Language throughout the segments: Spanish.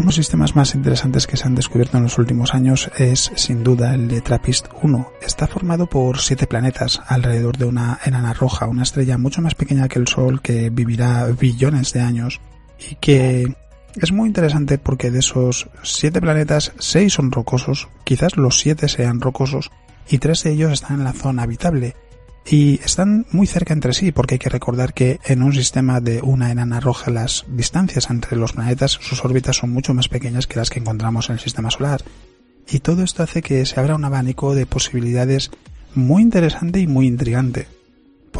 Uno de los sistemas más interesantes que se han descubierto en los últimos años es sin duda el de TRAPPIST-1. Está formado por siete planetas alrededor de una enana roja, una estrella mucho más pequeña que el Sol que vivirá billones de años y que es muy interesante porque de esos siete planetas, seis son rocosos, quizás los siete sean rocosos y tres de ellos están en la zona habitable y están muy cerca entre sí porque hay que recordar que en un sistema de una enana roja las distancias entre los planetas, sus órbitas son mucho más pequeñas que las que encontramos en el sistema solar. Y todo esto hace que se abra un abanico de posibilidades muy interesante y muy intrigante.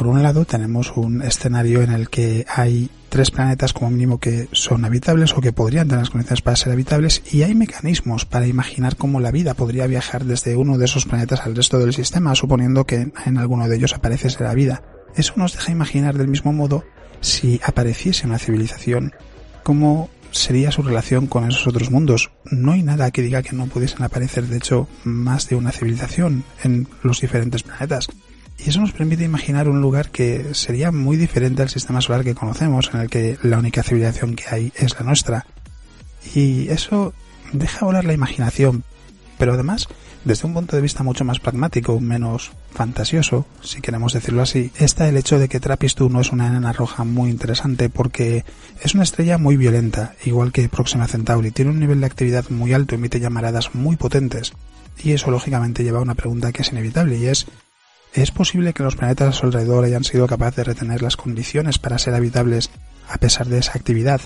Por un lado tenemos un escenario en el que hay tres planetas como mínimo que son habitables o que podrían tener las condiciones para ser habitables y hay mecanismos para imaginar cómo la vida podría viajar desde uno de esos planetas al resto del sistema, suponiendo que en alguno de ellos apareciese la vida. Eso nos deja imaginar del mismo modo si apareciese una civilización, cómo sería su relación con esos otros mundos. No hay nada que diga que no pudiesen aparecer, de hecho, más de una civilización en los diferentes planetas. Y eso nos permite imaginar un lugar que sería muy diferente al sistema solar que conocemos, en el que la única civilización que hay es la nuestra. Y eso deja volar la imaginación, pero además, desde un punto de vista mucho más pragmático, menos fantasioso, si queremos decirlo así, está el hecho de que Trappist-1 es una enana roja muy interesante porque es una estrella muy violenta, igual que Próxima Centauri, tiene un nivel de actividad muy alto, emite llamaradas muy potentes, y eso lógicamente lleva a una pregunta que es inevitable y es ¿Es posible que los planetas a su alrededor hayan sido capaces de retener las condiciones para ser habitables a pesar de esa actividad?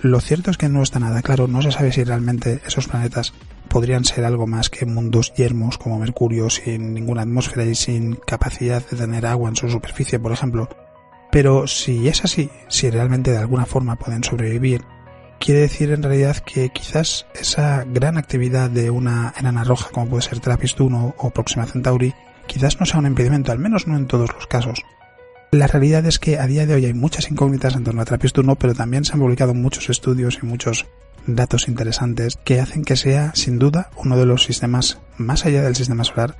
Lo cierto es que no está nada claro, no se sabe si realmente esos planetas podrían ser algo más que mundos yermos como Mercurio sin ninguna atmósfera y sin capacidad de tener agua en su superficie, por ejemplo. Pero si es así, si realmente de alguna forma pueden sobrevivir, quiere decir en realidad que quizás esa gran actividad de una enana roja como puede ser Trappist 1 o Próxima Centauri quizás no sea un impedimento, al menos no en todos los casos. La realidad es que a día de hoy hay muchas incógnitas en torno a Trappist 1, pero también se han publicado muchos estudios y muchos datos interesantes que hacen que sea, sin duda, uno de los sistemas más allá del sistema solar,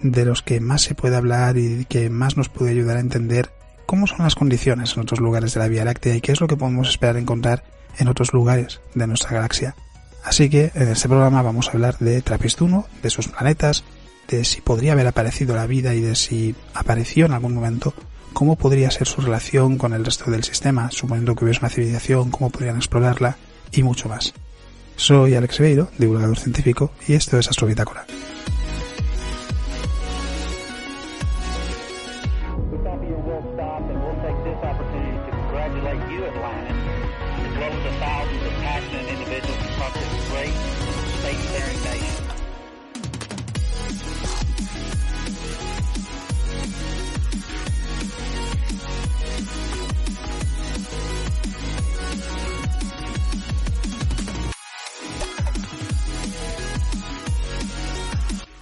de los que más se puede hablar y que más nos puede ayudar a entender cómo son las condiciones en otros lugares de la Vía Láctea y qué es lo que podemos esperar encontrar en otros lugares de nuestra galaxia. Así que en este programa vamos a hablar de Trappist 1, de sus planetas, de si podría haber aparecido la vida y de si apareció en algún momento, cómo podría ser su relación con el resto del sistema, suponiendo que hubiese una civilización, cómo podrían explorarla y mucho más. Soy Alex Beiro, divulgador científico, y esto es Astrobitácora.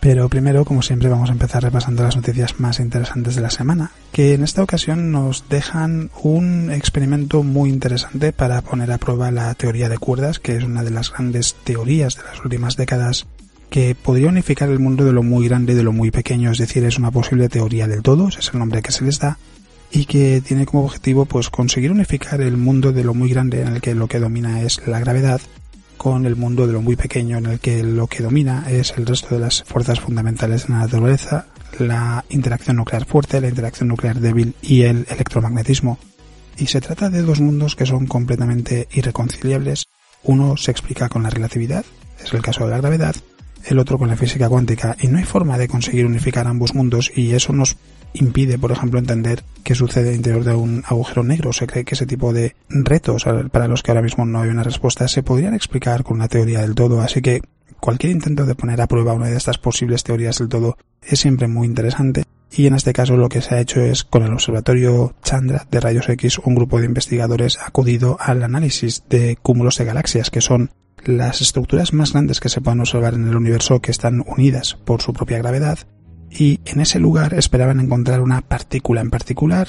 Pero primero, como siempre, vamos a empezar repasando las noticias más interesantes de la semana, que en esta ocasión nos dejan un experimento muy interesante para poner a prueba la teoría de cuerdas, que es una de las grandes teorías de las últimas décadas que podría unificar el mundo de lo muy grande y de lo muy pequeño, es decir, es una posible teoría del todo, ese es el nombre que se les da, y que tiene como objetivo pues conseguir unificar el mundo de lo muy grande en el que lo que domina es la gravedad con el mundo de lo muy pequeño en el que lo que domina es el resto de las fuerzas fundamentales de la naturaleza, la interacción nuclear fuerte, la interacción nuclear débil y el electromagnetismo. Y se trata de dos mundos que son completamente irreconciliables. Uno se explica con la relatividad, es el caso de la gravedad, el otro con la física cuántica, y no hay forma de conseguir unificar ambos mundos y eso nos impide, por ejemplo, entender qué sucede interior de un agujero negro. Se cree que ese tipo de retos para los que ahora mismo no hay una respuesta se podrían explicar con una teoría del todo, así que cualquier intento de poner a prueba una de estas posibles teorías del todo es siempre muy interesante. Y en este caso lo que se ha hecho es con el Observatorio Chandra de Rayos X, un grupo de investigadores ha acudido al análisis de cúmulos de galaxias, que son las estructuras más grandes que se pueden observar en el universo que están unidas por su propia gravedad y en ese lugar esperaban encontrar una partícula en particular.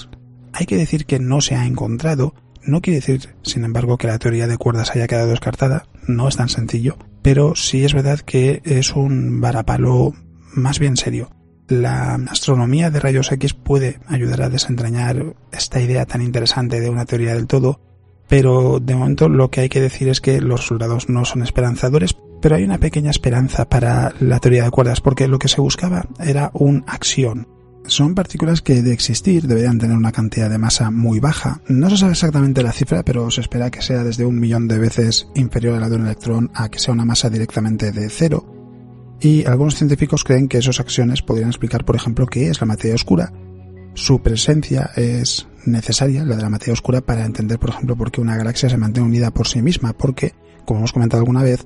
Hay que decir que no se ha encontrado, no quiere decir, sin embargo, que la teoría de cuerdas haya quedado descartada, no es tan sencillo, pero sí es verdad que es un varapalo más bien serio. La astronomía de rayos X puede ayudar a desentrañar esta idea tan interesante de una teoría del todo, pero de momento lo que hay que decir es que los resultados no son esperanzadores, pero hay una pequeña esperanza para la teoría de cuerdas, porque lo que se buscaba era un axión. Son partículas que de existir deberían tener una cantidad de masa muy baja. No se sabe exactamente la cifra, pero se espera que sea desde un millón de veces inferior a la de un electrón a que sea una masa directamente de cero. Y algunos científicos creen que esos axiones podrían explicar, por ejemplo, qué es la materia oscura. Su presencia es necesaria, la de la materia oscura, para entender, por ejemplo, por qué una galaxia se mantiene unida por sí misma, porque, como hemos comentado alguna vez,